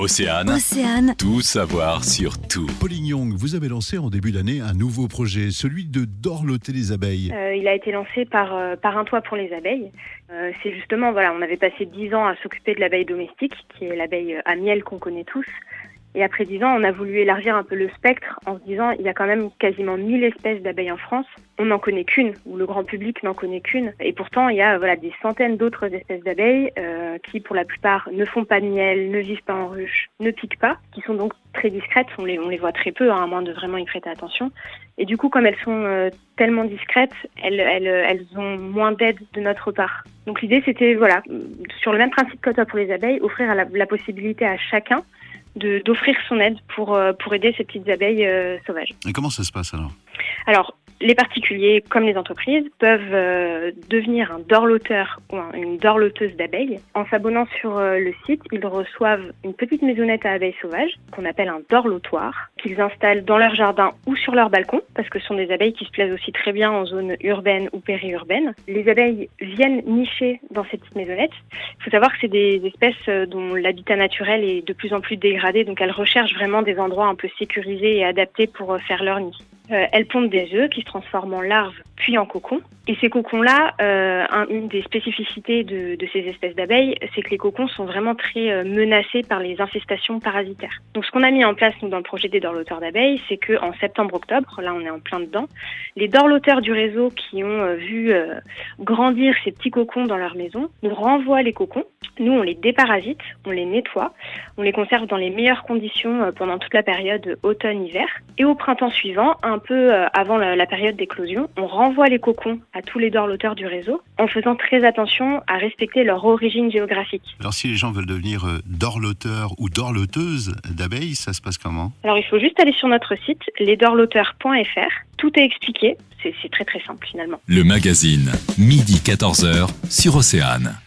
Océane, Océane, tout savoir sur tout. Pauline Young, vous avez lancé en début d'année un nouveau projet, celui de dorloter les abeilles. Euh, il a été lancé par, euh, par un toit pour les abeilles. Euh, c'est justement, voilà, on avait passé dix ans à s'occuper de l'abeille domestique, qui est l'abeille à miel qu'on connaît tous. Et après dix ans, on a voulu élargir un peu le spectre en se disant, il y a quand même quasiment 1000 espèces d'abeilles en France. On n'en connaît qu'une, ou le grand public n'en connaît qu'une. Et pourtant, il y a voilà, des centaines d'autres espèces d'abeilles euh, qui, pour la plupart, ne font pas de miel, ne vivent pas en ruche, ne piquent pas, qui sont donc très discrètes. On les, voit très peu, hein, à moins de vraiment y prêter attention. Et du coup, comme elles sont euh, tellement discrètes, elles, ont moins d'aide de notre part. Donc l'idée, c'était, voilà, sur le même principe que toi pour les abeilles, offrir la, possibilité à chacun d'offrir son aide pour, euh, pour aider ces petites abeilles euh, sauvages. Et comment ça se passe alors? Alors, les particuliers comme les entreprises peuvent euh, devenir un dorloteur ou un- une dorloteuse d'abeilles. En s'abonnant sur euh, le site, ils reçoivent une petite maisonnette à abeilles sauvages qu'on appelle un dorlotoir, qu'ils installent dans leur jardin ou sur leur balcon, parce que ce sont des abeilles qui se plaisent aussi très bien en zone urbaine ou périurbaine. Les abeilles viennent nicher dans ces petites maisonnettes. Il faut savoir que c'est des espèces euh, dont l'habitat naturel est de plus en plus dégradé, donc elles recherchent vraiment des endroits un peu sécurisés et adaptés pour faire leur nid. Euh, elles pondent des œufs qui se transforment en larves puis en cocons. Et ces cocons-là, euh, un- une des spécificités de, de ces espèces d'abeilles, c'est que les cocons sont vraiment très euh, menacés par les infestations parasitaires. Donc ce qu'on a mis en place nous, dans le projet des dorloteurs d'abeilles, c'est que en septembre-octobre, là on est en plein dedans, les dorloteurs du réseau qui ont euh, vu euh, grandir ces petits cocons dans leur maison nous renvoient les cocons. Nous, on les déparasite, on les nettoie, on les conserve dans les meilleures conditions pendant toute la période automne-hiver. Et au printemps suivant, un peu euh, avant la, la période d'éclosion, on renvoie les cocons à tous les dorloteurs du réseau en faisant très attention à respecter leur origine géographique. Alors si les gens veulent devenir euh, dorloteurs ou dorloteuses d'abeilles, ça se passe comment? Alors il faut juste aller sur notre site lesdorloteurs.fr. Tout est expliqué. C'est c'est très très simple finalement. Le magazine, midi 14h sur Océane.